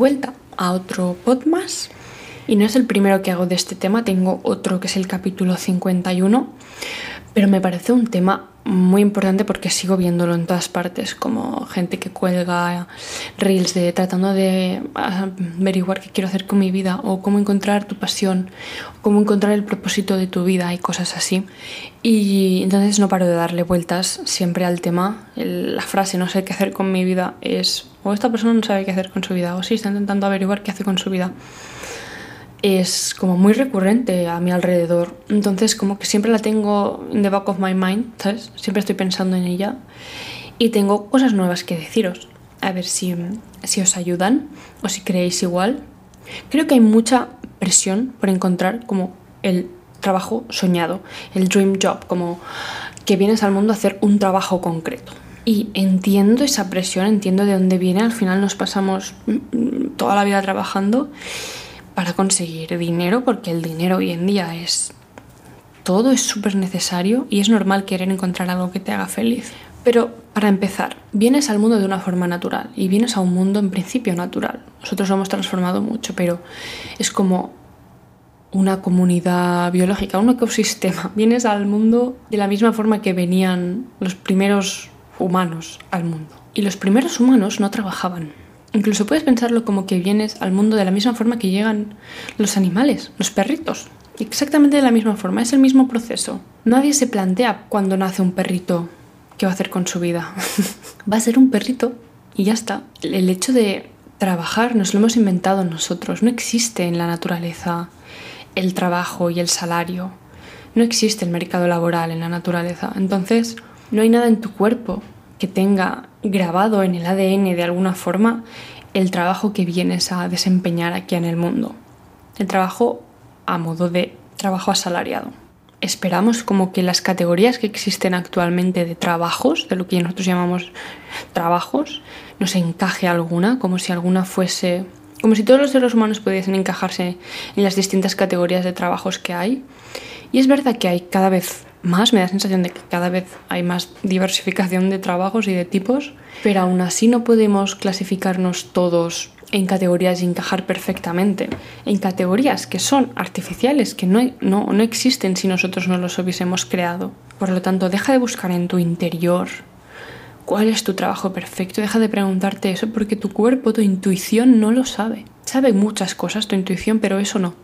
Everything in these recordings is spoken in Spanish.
vuelta a otro pod más. Y no es el primero que hago de este tema, tengo otro que es el capítulo 51, pero me parece un tema muy importante porque sigo viéndolo en todas partes, como gente que cuelga reels de tratando de averiguar qué quiero hacer con mi vida o cómo encontrar tu pasión, o cómo encontrar el propósito de tu vida y cosas así. Y entonces no paro de darle vueltas siempre al tema. la frase no sé qué hacer con mi vida es o esta persona no sabe qué hacer con su vida o sí está intentando averiguar qué hace con su vida es como muy recurrente a mi alrededor. Entonces como que siempre la tengo in the back of my mind, ¿sabes? Siempre estoy pensando en ella. Y tengo cosas nuevas que deciros. A ver si, si os ayudan o si creéis igual. Creo que hay mucha presión por encontrar como el trabajo soñado, el dream job, como que vienes al mundo a hacer un trabajo concreto. Y entiendo esa presión, entiendo de dónde viene. Al final nos pasamos mm, toda la vida trabajando para conseguir dinero, porque el dinero hoy en día es todo, es súper necesario y es normal querer encontrar algo que te haga feliz. Pero para empezar, vienes al mundo de una forma natural y vienes a un mundo en principio natural. Nosotros lo hemos transformado mucho, pero es como una comunidad biológica, un ecosistema. Vienes al mundo de la misma forma que venían los primeros humanos al mundo. Y los primeros humanos no trabajaban. Incluso puedes pensarlo como que vienes al mundo de la misma forma que llegan los animales, los perritos. Exactamente de la misma forma, es el mismo proceso. Nadie se plantea cuando nace un perrito qué va a hacer con su vida. va a ser un perrito y ya está. El hecho de trabajar nos lo hemos inventado nosotros. No existe en la naturaleza el trabajo y el salario. No existe el mercado laboral en la naturaleza. Entonces, no hay nada en tu cuerpo que tenga grabado en el ADN de alguna forma el trabajo que vienes a desempeñar aquí en el mundo. El trabajo a modo de trabajo asalariado. Esperamos como que las categorías que existen actualmente de trabajos, de lo que nosotros llamamos trabajos, nos encaje alguna, como si alguna fuese, como si todos los seres humanos pudiesen encajarse en las distintas categorías de trabajos que hay. Y es verdad que hay cada vez más, me da la sensación de que cada vez hay más diversificación de trabajos y de tipos, pero aún así no podemos clasificarnos todos en categorías y encajar perfectamente, en categorías que son artificiales, que no, no, no existen si nosotros no los hubiésemos creado. Por lo tanto, deja de buscar en tu interior cuál es tu trabajo perfecto, deja de preguntarte eso porque tu cuerpo, tu intuición no lo sabe. Sabe muchas cosas tu intuición, pero eso no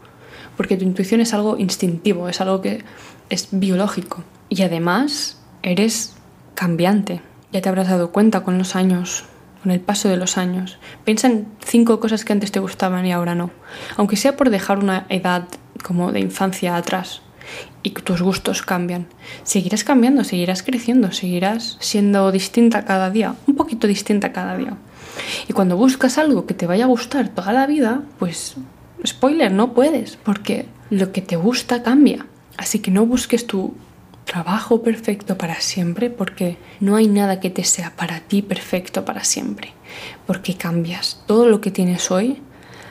porque tu intuición es algo instintivo, es algo que es biológico. Y además eres cambiante. Ya te habrás dado cuenta con los años, con el paso de los años. Piensa en cinco cosas que antes te gustaban y ahora no. Aunque sea por dejar una edad como de infancia atrás y tus gustos cambian. Seguirás cambiando, seguirás creciendo, seguirás siendo distinta cada día, un poquito distinta cada día. Y cuando buscas algo que te vaya a gustar toda la vida, pues spoiler, no puedes, porque lo que te gusta cambia. Así que no busques tu trabajo perfecto para siempre, porque no hay nada que te sea para ti perfecto para siempre, porque cambias. Todo lo que tienes hoy,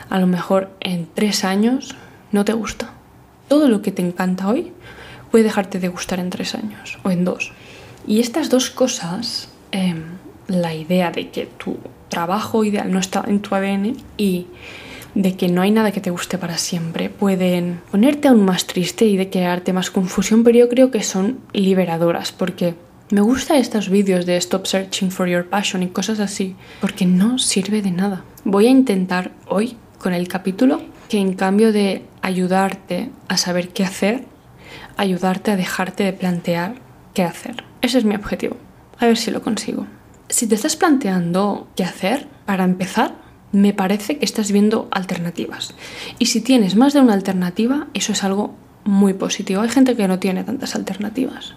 a lo mejor en tres años, no te gusta. Todo lo que te encanta hoy puede dejarte de gustar en tres años o en dos. Y estas dos cosas, em, la idea de que tu trabajo ideal no está en tu ADN y de que no hay nada que te guste para siempre, pueden ponerte aún más triste y de crearte más confusión, pero yo creo que son liberadoras porque me gustan estos vídeos de Stop Searching for Your Passion y cosas así, porque no sirve de nada. Voy a intentar hoy, con el capítulo, que en cambio de ayudarte a saber qué hacer, ayudarte a dejarte de plantear qué hacer. Ese es mi objetivo. A ver si lo consigo. Si te estás planteando qué hacer, para empezar, me parece que estás viendo alternativas. Y si tienes más de una alternativa, eso es algo muy positivo. Hay gente que no tiene tantas alternativas.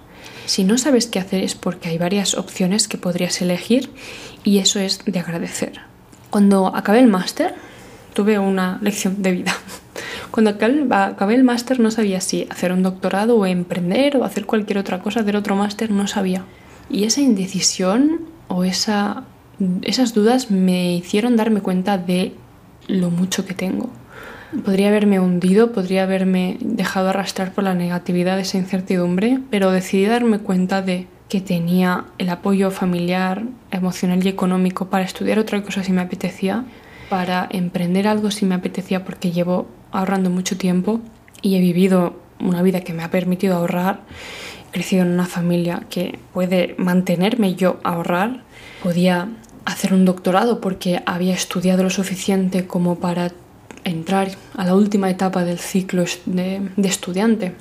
Si no sabes qué hacer es porque hay varias opciones que podrías elegir y eso es de agradecer. Cuando acabé el máster, tuve una lección de vida. Cuando acabé el máster no sabía si hacer un doctorado o emprender o hacer cualquier otra cosa, hacer otro máster, no sabía. Y esa indecisión o esa esas dudas me hicieron darme cuenta de lo mucho que tengo. Podría haberme hundido, podría haberme dejado arrastrar por la negatividad de esa incertidumbre, pero decidí darme cuenta de que tenía el apoyo familiar, emocional y económico para estudiar otra cosa si me apetecía para emprender algo si me apetecía porque llevo ahorrando mucho tiempo y he vivido una vida que me ha permitido ahorrar. He crecido en una familia que puede mantenerme yo ahorrar. Podía hacer un doctorado porque había estudiado lo suficiente como para entrar a la última etapa del ciclo de, estudiante.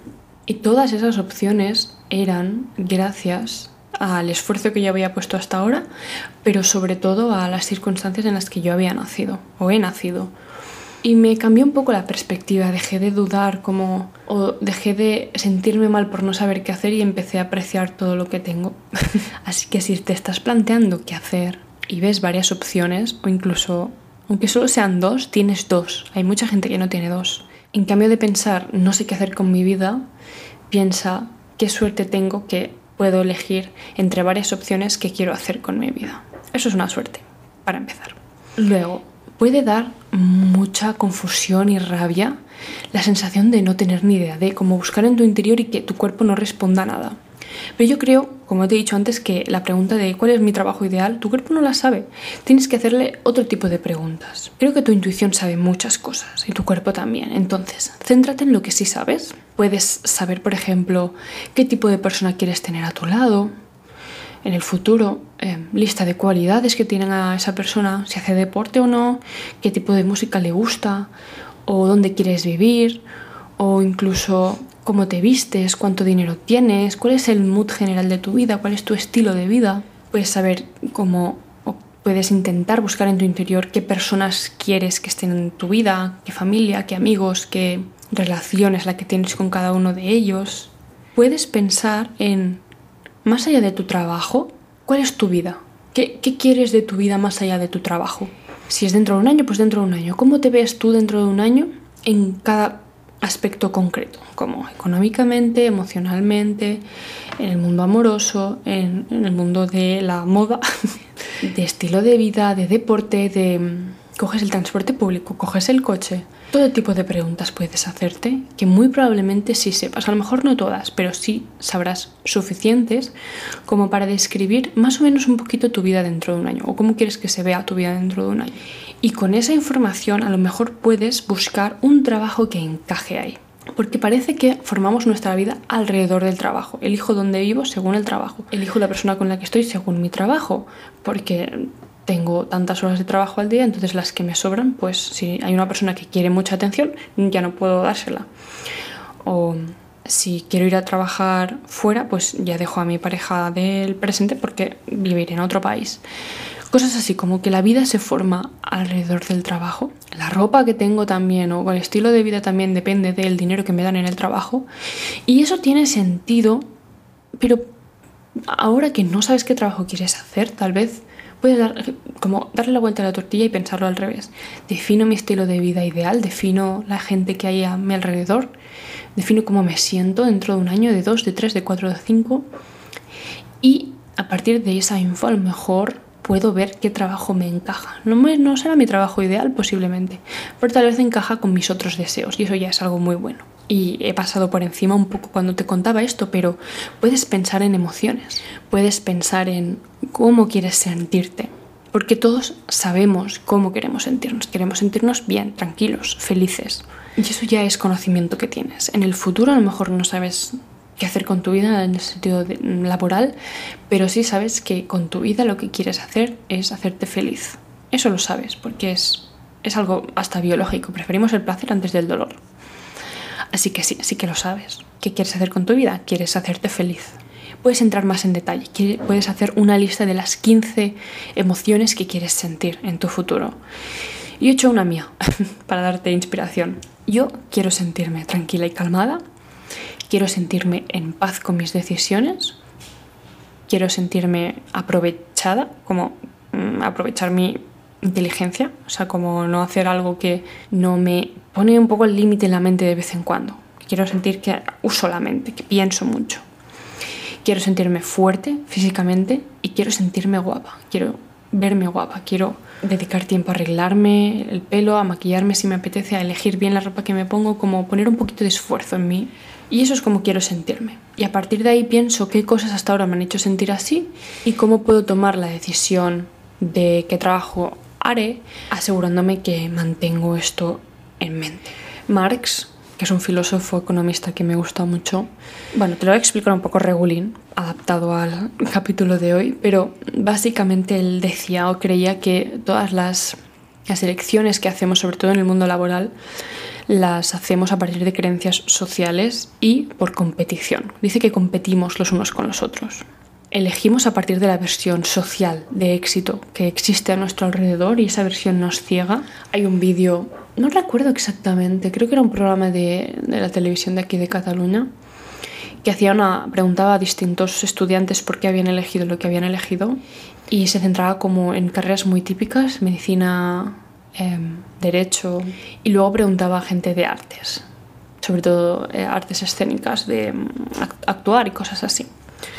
Y todas esas opciones eran gracias al esfuerzo que yo había puesto hasta ahora, pero sobre todo a las circunstancias en las que yo había nacido o he nacido. Y me cambió un poco la perspectiva, dejé de dudar como o dejé de sentirme mal por no saber qué hacer y empecé a apreciar todo lo que tengo. Así que si te estás planteando qué hacer y ves varias opciones o incluso aunque solo sean dos, tienes dos. Hay mucha gente que no tiene dos. En cambio de pensar no sé qué hacer con mi vida, piensa qué suerte tengo que puedo elegir entre varias opciones que quiero hacer con mi vida. Eso es una suerte, para empezar. Luego, puede dar mucha confusión y rabia la sensación de no tener ni idea, de cómo buscar en tu interior y que tu cuerpo no responda a nada. Pero yo creo, como te he dicho antes, que la pregunta de cuál es mi trabajo ideal, tu cuerpo no la sabe. Tienes que hacerle otro tipo de preguntas. Creo que tu intuición sabe muchas cosas y tu cuerpo también. Entonces, céntrate en lo que sí sabes. Puedes saber, por ejemplo, qué tipo de persona quieres tener a tu lado, en el futuro, eh, lista de cualidades que tienen a esa persona, si hace deporte o no, qué tipo de música le gusta, o dónde quieres vivir, o incluso cómo te vistes, cuánto dinero tienes, cuál es el mood general de tu vida, cuál es tu estilo de vida. Puedes saber cómo puedes intentar buscar en tu interior qué personas quieres que estén en tu vida, qué familia, qué amigos, qué relaciones la que tienes con cada uno de ellos. Puedes pensar en, más allá de tu trabajo, ¿cuál es tu vida? ¿Qué, ¿Qué quieres de tu vida más allá de tu trabajo? Si es dentro de un año, pues dentro de un año. ¿Cómo te ves tú dentro de un año en cada aspecto concreto, como económicamente, emocionalmente, en el mundo amoroso, en, el mundo de la moda, de estilo de vida, de deporte, de coges el transporte público, coges el coche. Todo tipo de preguntas puedes hacerte que muy probablemente sí sepas, a lo mejor no todas, pero sí sabrás suficientes como para describir más o menos un poquito tu vida dentro de un año o cómo quieres que se vea tu vida dentro de un año. Y con esa información a lo mejor puedes buscar un trabajo que encaje ahí. Porque parece que formamos nuestra vida alrededor del trabajo. Elijo dónde vivo según el trabajo. Elijo la persona con la que estoy según mi trabajo. Porque tengo tantas horas de trabajo al día, entonces las que me sobran, pues si hay una persona que quiere mucha atención, ya no puedo dársela. O si quiero ir a trabajar fuera, pues ya dejo a mi pareja del presente porque viviré en otro país. Cosas así como que la vida se forma alrededor del trabajo. La ropa que tengo también o el estilo de vida también depende del dinero que me dan en el trabajo. Y eso tiene sentido, pero ahora que no sabes qué trabajo quieres hacer, tal vez puedes dar, como darle la vuelta a la tortilla y pensarlo al revés. Defino mi estilo de vida ideal, defino la gente que hay a mi alrededor, defino cómo me siento dentro de un año, de dos, de tres, de cuatro, de cinco. Y a partir de esa info, a lo mejor puedo ver qué trabajo me encaja. No, no será mi trabajo ideal posiblemente, pero tal vez encaja con mis otros deseos y eso ya es algo muy bueno. Y he pasado por encima un poco cuando te contaba esto, pero puedes pensar en emociones, puedes pensar en cómo quieres sentirte, porque todos sabemos cómo queremos sentirnos. Queremos sentirnos bien, tranquilos, felices. Y eso ya es conocimiento que tienes. En el futuro a lo mejor no sabes qué hacer con tu vida en el sentido laboral, pero sí sabes que con tu vida lo que quieres hacer es hacerte feliz. Eso lo sabes, porque es, es algo hasta biológico. Preferimos el placer antes del dolor. Así que sí, sí que lo sabes. ¿Qué quieres hacer con tu vida? Quieres hacerte feliz. Puedes entrar más en detalle. Puedes hacer una lista de las 15 emociones que quieres sentir en tu futuro. Y he hecho una mía para darte inspiración. Yo quiero sentirme tranquila y calmada quiero sentirme en paz con mis decisiones, quiero sentirme aprovechada, como mm, aprovechar mi inteligencia, o sea, como no hacer algo que no me pone un poco el límite en la mente de vez en cuando. Quiero sentir que uso la mente, que pienso mucho. Quiero sentirme fuerte físicamente y quiero sentirme guapa. Quiero verme guapa, quiero dedicar tiempo a arreglarme el pelo, a maquillarme si me apetece, a elegir bien la ropa que me pongo, como poner un poquito de esfuerzo en mí y eso es como quiero sentirme. Y a partir de ahí pienso qué cosas hasta ahora me han hecho sentir así y cómo puedo tomar la decisión de qué trabajo haré asegurándome que mantengo esto en mente. Marx, que es un filósofo economista que me gusta mucho, bueno, te lo voy a explicar un poco regulín, adaptado al capítulo de hoy, pero básicamente él decía o creía que todas las, las elecciones que hacemos, sobre todo en el mundo laboral, las hacemos a partir de creencias sociales y por competición. Dice que competimos los unos con los otros. Elegimos a partir de la versión social de éxito que existe a nuestro alrededor y esa versión nos ciega. Hay un vídeo, no recuerdo exactamente, creo que era un programa de, de la televisión de aquí de Cataluña, que hacía una, preguntaba a distintos estudiantes por qué habían elegido lo que habían elegido y se centraba como en carreras muy típicas, medicina, Em, derecho y luego preguntaba a gente de artes, sobre todo eh, artes escénicas, de mm, actuar y cosas así.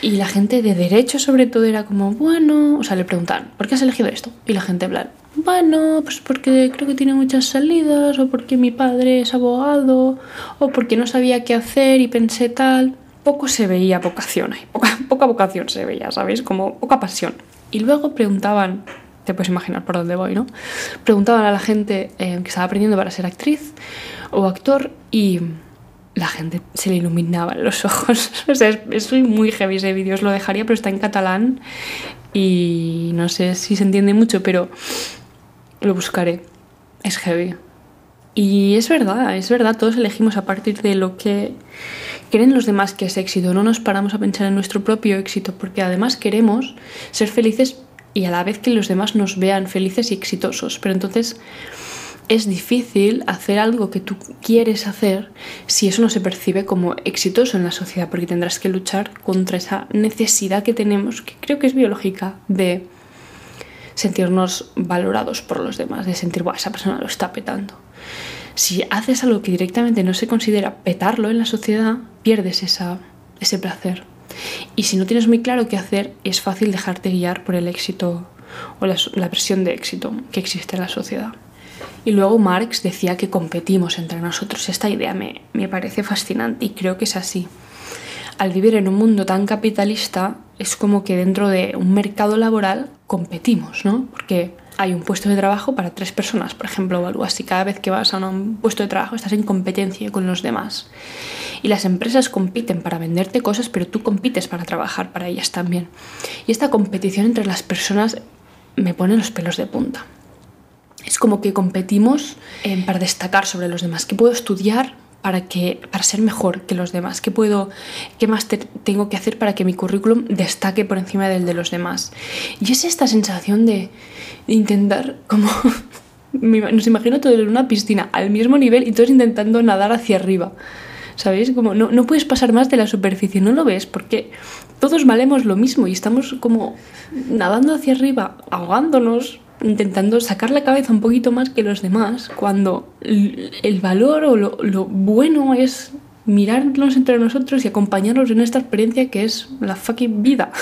Y la gente de derecho sobre todo era como, bueno, o sea, le preguntaban, ¿por qué has elegido esto? Y la gente en bueno, pues porque creo que tiene muchas salidas, o porque mi padre es abogado, o porque no sabía qué hacer y pensé tal. Poco se veía vocación ahí, poca, poca vocación se veía, ¿sabéis? Como poca pasión. Y luego preguntaban te puedes imaginar por dónde voy, ¿no? Preguntaban a la gente eh, que estaba aprendiendo para ser actriz o actor y la gente se le iluminaban los ojos. o sea, es, muy heavy ese vídeo, os lo dejaría, pero está en catalán y no sé si se entiende mucho, pero lo buscaré. Es heavy. Y es verdad, es verdad, todos elegimos a partir de lo que creen los demás que es éxito. No nos paramos a pensar en nuestro propio éxito, porque además queremos ser felices y a la vez que los demás nos vean felices y exitosos. Pero entonces es difícil hacer algo que tú quieres hacer si eso no se percibe como exitoso en la sociedad, porque tendrás que luchar contra esa necesidad que tenemos, que creo que es biológica, de sentirnos valorados por los demás, de sentir, Buah, esa persona lo está petando. Si haces algo que directamente no se considera petarlo en la sociedad, pierdes esa, ese placer. Y si no tienes muy claro qué hacer, es fácil dejarte guiar por el éxito o la, versión de éxito que existe en la sociedad. Y luego Marx decía que competimos entre nosotros. Esta idea me, me parece fascinante y creo que es así. Al vivir en un mundo tan capitalista, es como que dentro de un mercado laboral competimos, ¿no? Porque hay un puesto de trabajo para tres personas, por ejemplo, o algo así. Cada vez que vas a un puesto de trabajo estás en competencia con los demás. Y las empresas compiten para venderte cosas, pero tú compites para trabajar para ellas también. Y esta competición entre las personas me pone los pelos de punta. Es como que competimos eh, para destacar sobre los demás. ¿Qué puedo estudiar para, que, para ser mejor que los demás? ¿Qué, puedo, qué más tengo que hacer para que mi currículum destaque por encima del de los demás? Y es esta sensación de, intentar como... nos imagino todo en una piscina al mismo nivel y todos intentando nadar hacia arriba. ¿Sabéis? Como no, no puedes pasar más de la superficie, no lo ves, porque todos valemos lo mismo y estamos como nadando hacia arriba, ahogándonos, intentando sacar la cabeza un poquito más que los demás, cuando el valor o lo, bueno es mirarnos entre nosotros y acompañarnos en esta experiencia que es la fucking vida.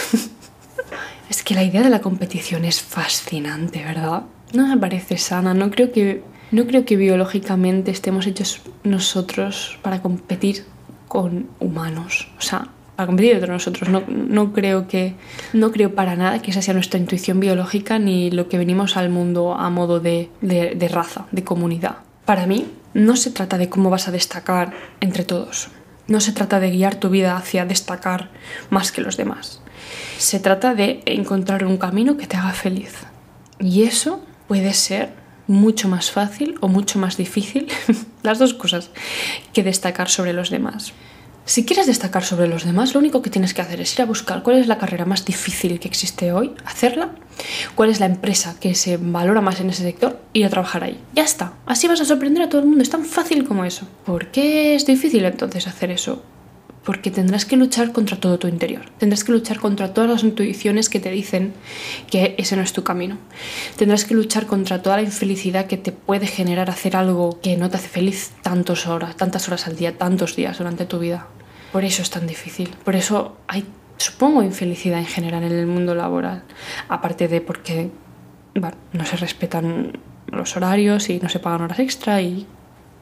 es que la idea de la competición es fascinante, ¿verdad? No me parece sana, no creo que, no creo que biológicamente estemos hechos nosotros para competir con humanos. O sea, para competir entre nosotros. No, no, creo que, no creo para nada que esa sea nuestra intuición biológica ni lo que venimos al mundo a modo de, de, raza, de comunidad. Para mí, no se trata de cómo vas a destacar entre todos. No se trata de guiar tu vida hacia destacar más que los demás. Se trata de encontrar un camino que te haga feliz. Y eso puede ser mucho más fácil o mucho más difícil, las dos cosas, que destacar sobre los demás. Si quieres destacar sobre los demás, lo único que tienes que hacer es ir a buscar cuál es la carrera más difícil que existe hoy, hacerla, cuál es la empresa que se valora más en ese sector, y a trabajar ahí. Ya está. Así vas a sorprender a todo el mundo. Es tan fácil como eso. ¿Por qué es difícil entonces hacer eso? porque tendrás que luchar contra todo tu interior. Tendrás que luchar contra todas las intuiciones que te dicen que ese no es tu camino. Tendrás que luchar contra toda la infelicidad que te puede generar hacer algo que no te hace feliz tantas horas, tantas horas al día, tantos días durante tu vida. Por eso es tan difícil. Por eso hay, supongo, infelicidad en general en el mundo laboral. Aparte de porque no se respetan los horarios y no se pagan horas extra y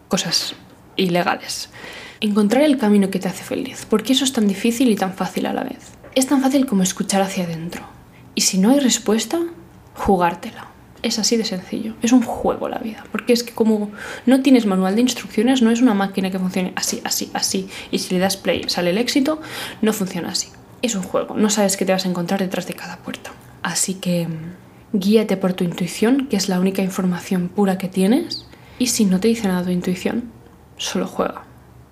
cosas ilegales. Encontrar el camino que te hace feliz. ¿Por qué eso es tan difícil y tan fácil a la vez? Es tan fácil como escuchar hacia adentro. Y si no hay respuesta, jugártela. Es así de sencillo. Es un juego la vida. Porque es que como no tienes manual de instrucciones, no es una máquina que funcione así, así, así. Y si le das play sale el éxito, no funciona así. Es un juego. No sabes qué te vas a encontrar detrás de cada puerta. Así que mm, guíate por tu intuición, que es la única información pura que tienes. Y si no te dice nada tu intuición, solo juega.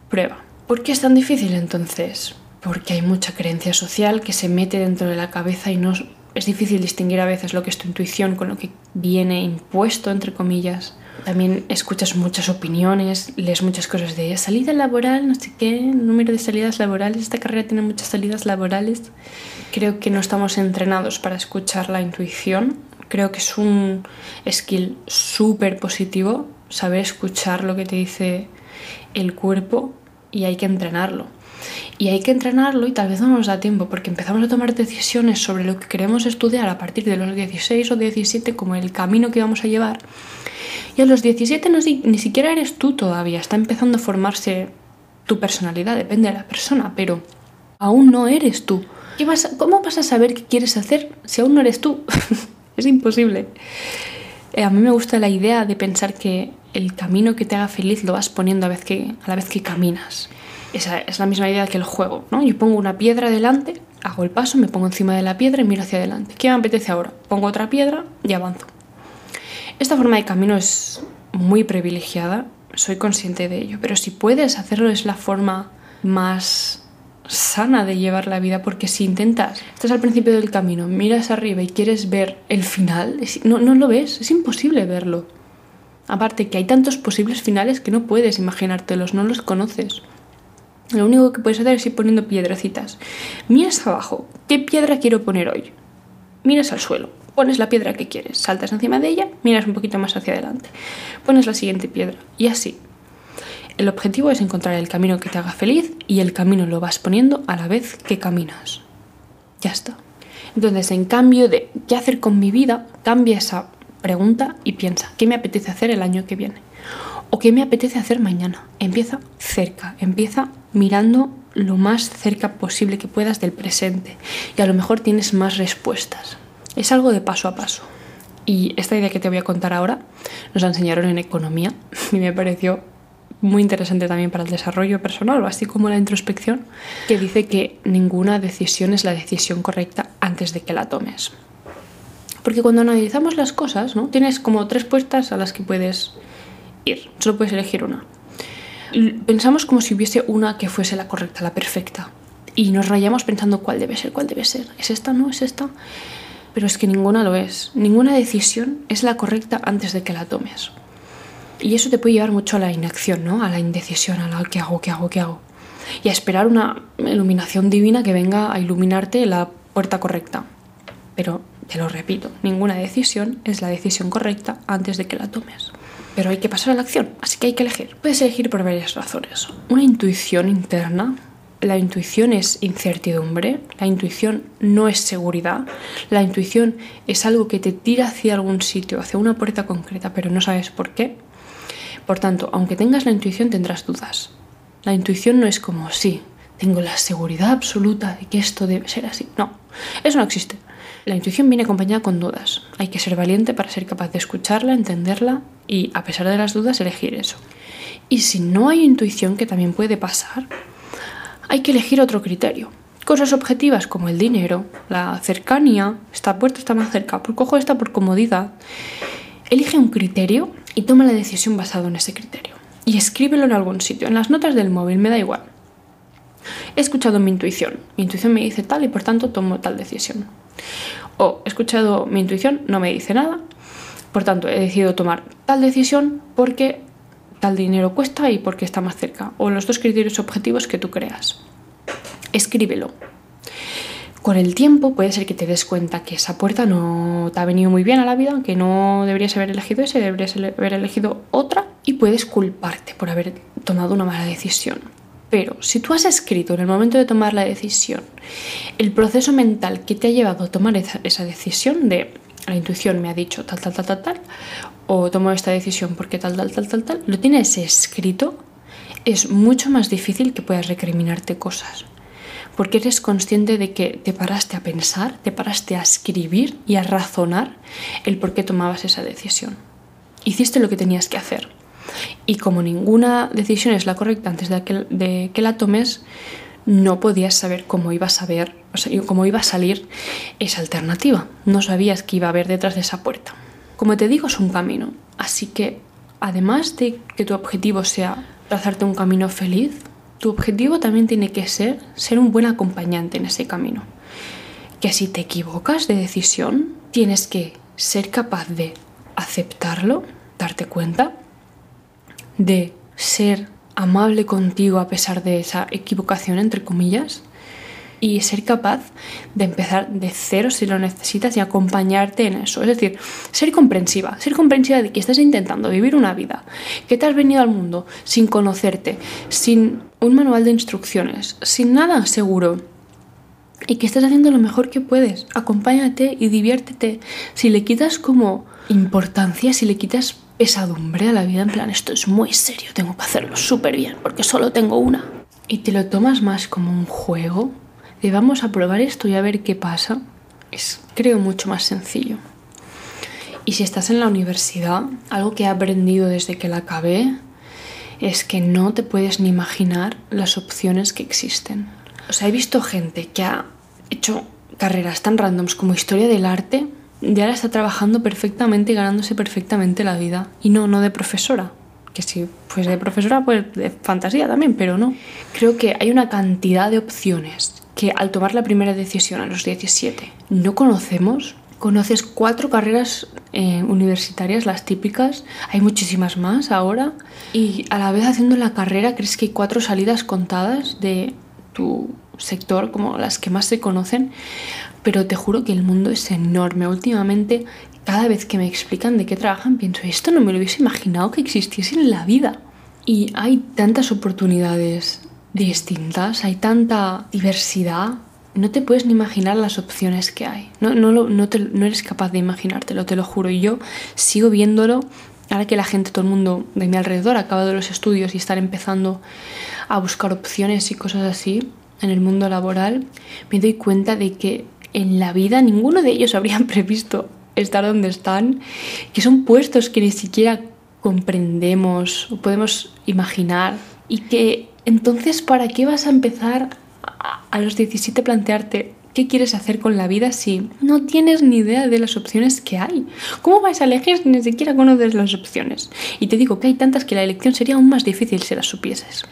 Prueba. ¿Por qué es tan difícil entonces? Porque hay mucha creencia social que se mete dentro de la cabeza y no es difícil distinguir a veces lo que es tu intuición con lo que viene impuesto, entre comillas. También escuchas muchas opiniones, lees muchas cosas de salida laboral, no sé qué, número de salidas laborales, esta carrera tiene muchas salidas laborales. Creo que no estamos entrenados para escuchar la intuición. Creo que es un skill súper positivo saber escuchar lo que te dice el cuerpo y hay que entrenarlo. Y hay que entrenarlo y tal vez no nos da tiempo porque empezamos a tomar decisiones sobre lo que queremos estudiar a partir de los 16 o 17 como el camino que vamos a llevar. Y a los 17 no, ni siquiera eres tú todavía, está empezando a formarse tu personalidad, depende de la persona, pero aún no eres tú. ¿Qué ¿Cómo vas a saber qué quieres hacer si aún no eres tú? es imposible. Eh, a mí me gusta la idea de pensar que el camino que te haga feliz lo vas poniendo a, vez que, a la vez que caminas. Esa es la misma idea que el juego, ¿no? Yo pongo una piedra delante, hago el paso, me pongo encima de la piedra y miro hacia adelante. ¿Qué me apetece ahora? Pongo otra piedra y avanzo. Esta forma de camino es muy privilegiada, soy consciente de ello, pero si puedes hacerlo es la forma más sana de llevar la vida, porque si intentas, estás al principio del camino, miras arriba y quieres ver el final, no, no lo ves, es imposible verlo. Aparte que hay tantos posibles finales que no puedes imaginártelos, no los conoces. Lo único que puedes hacer es ir poniendo piedrecitas. Miras abajo. ¿Qué piedra quiero poner hoy? Miras al suelo. Pones la piedra que quieres. Saltas encima de ella. Miras un poquito más hacia adelante. Pones la siguiente piedra. Y así. El objetivo es encontrar el camino que te haga feliz y el camino lo vas poniendo a la vez que caminas. Ya está. Entonces, en cambio de qué hacer con mi vida, cambia esa pregunta y piensa, ¿qué me apetece hacer el año que viene? ¿O qué me apetece hacer mañana? Empieza cerca, empieza mirando lo más cerca posible que puedas del presente y a lo mejor tienes más respuestas. Es algo de paso a paso. Y esta idea que te voy a contar ahora nos la enseñaron en economía y me pareció muy interesante también para el desarrollo personal, así como la introspección, que dice que ninguna decisión es la decisión correcta antes de que la tomes. Porque cuando analizamos las cosas, ¿no? tienes como tres puestas a las que puedes ir, solo puedes elegir una. Pensamos como si hubiese una que fuese la correcta, la perfecta. Y nos rayamos pensando cuál debe ser, cuál debe ser. ¿Es esta? ¿No es esta? Pero es que ninguna lo es. Ninguna decisión es la correcta antes de que la tomes. Y eso te puede llevar mucho a la inacción, ¿no? A la indecisión, a la ¿qué hago, qué hago, qué hago? Y a esperar una iluminación divina que venga a iluminarte la puerta correcta. Pero, te lo repito, ninguna decisión es la decisión correcta antes de que la tomes pero hay que pasar a la acción, así que hay que elegir. Puedes elegir por varias razones. Una intuición interna. La intuición es incertidumbre, la intuición no es seguridad, la intuición es algo que te tira hacia algún sitio, hacia una puerta concreta, pero no sabes por qué. Por tanto, aunque tengas la intuición, tendrás dudas. La intuición no es como, sí, tengo la seguridad absoluta de que esto debe ser así. No, eso no existe. La intuición viene acompañada con dudas. Hay que ser valiente para ser capaz de escucharla, entenderla y, a pesar de las dudas, elegir eso. Y si no hay intuición, que también puede pasar, hay que elegir otro criterio. Cosas objetivas como el dinero, la cercanía, esta puerta está más cerca, por cojo esta por comodidad. Elige un criterio y toma la decisión basado en ese criterio. Y escríbelo en algún sitio, en las notas del móvil, me da igual. He escuchado mi intuición. Mi intuición me dice tal y por tanto tomo tal decisión. O he escuchado mi intuición, no me dice nada, por tanto he decidido tomar tal decisión porque tal dinero cuesta y porque está más cerca. O los dos criterios objetivos que tú creas. Escríbelo. Con el tiempo puede ser que te des cuenta que esa puerta no te ha venido muy bien a la vida, que no deberías haber elegido ese, deberías haber elegido otra y puedes culparte por haber tomado una mala decisión. Pero si tú has escrito en el momento de tomar la decisión el proceso mental que te ha llevado a tomar esa, decisión de la intuición me ha dicho tal, tal, tal, tal, tal, o tomo esta decisión porque tal, tal, tal, tal, tal, lo tienes escrito, es mucho más difícil que puedas recriminarte cosas. porque eres consciente de que te paraste a pensar, te paraste a escribir y a razonar el por qué tomabas esa decisión. Hiciste lo que tenías que hacer. Y como ninguna decisión es la correcta antes de que, la tomes, no podías saber cómo iba a saber, o sea, cómo iba a salir esa alternativa. No sabías qué iba a haber detrás de esa puerta. Como te digo, es un camino. Así que, además de que tu objetivo sea trazarte un camino feliz, tu objetivo también tiene que ser ser un buen acompañante en ese camino. Que si te equivocas de decisión, tienes que ser capaz de aceptarlo, darte cuenta, de ser amable contigo a pesar de esa equivocación, entre comillas, y ser capaz de empezar de cero si lo necesitas y acompañarte en eso. Es decir, ser comprensiva, ser comprensiva de que estás intentando vivir una vida, que te has venido al mundo sin conocerte, sin un manual de instrucciones, sin nada seguro. Y que estás haciendo lo mejor que puedes. Acompáñate y diviértete. Si le quitas como importancia, si le quitas pesadumbre a la vida, en plan, esto es muy serio, tengo que hacerlo súper bien, porque solo tengo una. Y te lo tomas más como un juego, de vamos a probar esto y a ver qué pasa, es creo mucho más sencillo. Y si estás en la universidad, algo que he aprendido desde que la acabé es que no te puedes ni imaginar las opciones que existen. O sea, he visto gente que ha hecho carreras tan randoms como historia del arte y ahora está trabajando perfectamente y ganándose perfectamente la vida. Y no, no de profesora. Que si fuese de profesora, pues de fantasía también, pero no. Creo que hay una cantidad de opciones que al tomar la primera decisión a los 17 no conocemos. Conoces cuatro carreras eh, universitarias, las típicas, hay muchísimas más ahora, y a la vez haciendo la carrera crees que hay cuatro salidas contadas de tu sector, como las que más se conocen, pero te juro que el mundo es enorme. Últimamente, cada vez que me explican de qué trabajan, pienso, esto no me lo hubiese imaginado que existiese en la vida. Y hay tantas oportunidades distintas, hay tanta diversidad, no te puedes ni imaginar las opciones que hay. No, no, no, no eres capaz de imaginártelo, te lo juro. Y yo sigo viéndolo ahora que la gente, todo el mundo de mi alrededor ha acabado los estudios y están empezando a buscar opciones y cosas así en el mundo laboral, me doy cuenta de que en la vida ninguno de ellos habrían previsto estar donde están, que son puestos que ni siquiera comprendemos o podemos imaginar y que entonces, ¿para qué vas a empezar a los 17 plantearte qué quieres hacer con la vida si no tienes ni idea de las opciones que hay? ¿Cómo vas a elegir si ni siquiera conoces las opciones? Y te digo que hay tantas que la elección sería aún más difícil si las supieses.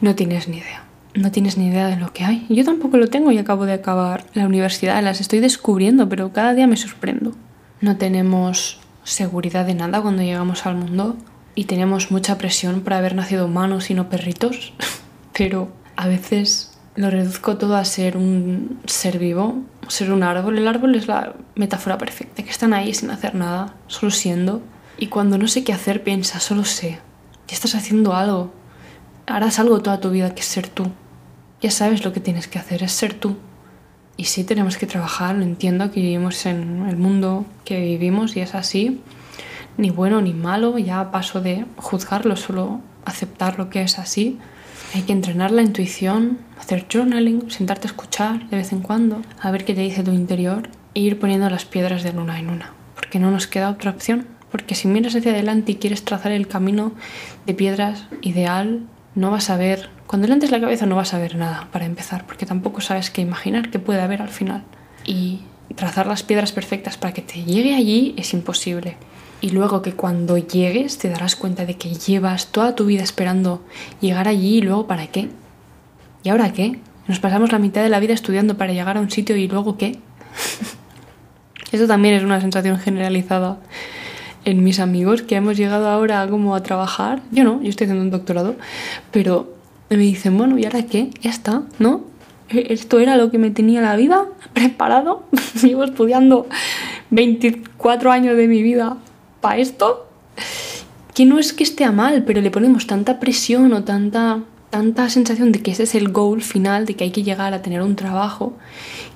No tienes ni idea. No tienes ni idea de lo que hay. Yo tampoco lo tengo y acabo de acabar la universidad. Las estoy descubriendo, pero cada día me sorprendo. No tenemos seguridad de nada cuando llegamos al mundo y tenemos mucha presión por haber nacido humanos y no perritos, pero a veces lo reduzco todo a ser un ser vivo, ser un árbol. El árbol es la metáfora perfecta, que están ahí sin hacer nada, solo siendo. Y cuando no sé qué hacer, piensa, solo sé. Ya estás haciendo algo. Harás algo toda tu vida que es ser tú. Ya sabes lo que tienes que hacer, es ser tú. Y sí tenemos que trabajar, lo entiendo, que vivimos en el mundo que vivimos y es así ni bueno ni malo, ya paso de juzgarlo, solo aceptar lo que es así. Hay que entrenar la intuición, hacer journaling, sentarte a escuchar de vez en cuando, a ver qué te dice tu interior e ir poniendo las piedras de luna en una. Porque no nos queda otra opción. Porque si miras hacia adelante y quieres trazar el camino de piedras ideal, no vas a ver, cuando levantes la cabeza no vas a ver nada para empezar, porque tampoco sabes qué imaginar qué puede haber al final. Y trazar las piedras perfectas para que te llegue allí es imposible y luego que cuando llegues te darás cuenta de que llevas toda tu vida esperando llegar allí y luego para qué. ¿Y ahora qué? Nos pasamos la mitad de la vida estudiando para llegar a un sitio y luego qué. Eso también es una sensación generalizada en mis amigos que hemos llegado ahora como a trabajar. Yo no, yo estoy haciendo un doctorado, pero me dicen, bueno, ¿y ahora qué? Ya está, ¿no? E-, esto era lo que me tenía la vida preparado. Llevo estudiando 24 años de mi vida para esto, que no es que esté a mal, pero le ponemos tanta presión o tanta, tanta sensación de que ese es el goal final, de que hay que llegar a tener un trabajo,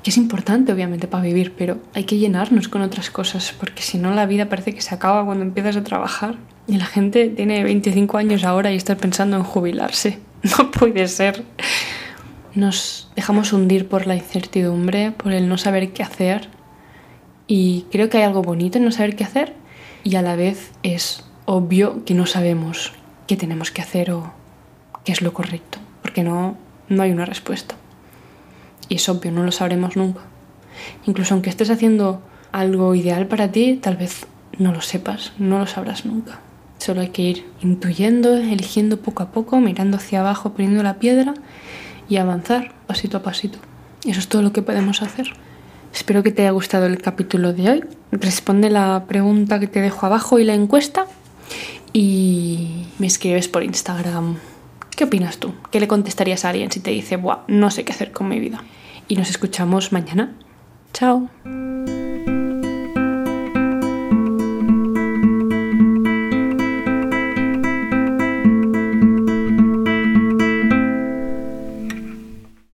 que es importante obviamente para vivir, pero hay que llenarnos con otras cosas, porque si no la vida parece que se acaba cuando empiezas a trabajar. Y la gente tiene 25 años ahora y está pensando en jubilarse. No puede ser. nos dejamos hundir por la incertidumbre, por el no saber qué hacer. Y creo que hay algo bonito en no saber qué hacer y a la vez es obvio que no sabemos qué tenemos que hacer o qué es lo correcto, porque no, no hay una respuesta. Y es obvio, no lo sabremos nunca. Incluso aunque estés haciendo algo ideal para ti, tal vez no lo sepas, no lo sabrás nunca. Solo hay que ir intuyendo, eligiendo poco a poco, mirando hacia abajo, poniendo la piedra y avanzar pasito a pasito. Eso es todo lo que podemos hacer. Espero que te haya gustado el capítulo de hoy. Responde la pregunta que te dejo abajo y la encuesta y me escribes por Instagram. ¿Qué opinas tú? ¿Qué le contestarías a alguien si te dice, Buah, no sé qué hacer con mi vida? Y nos escuchamos mañana. Chao.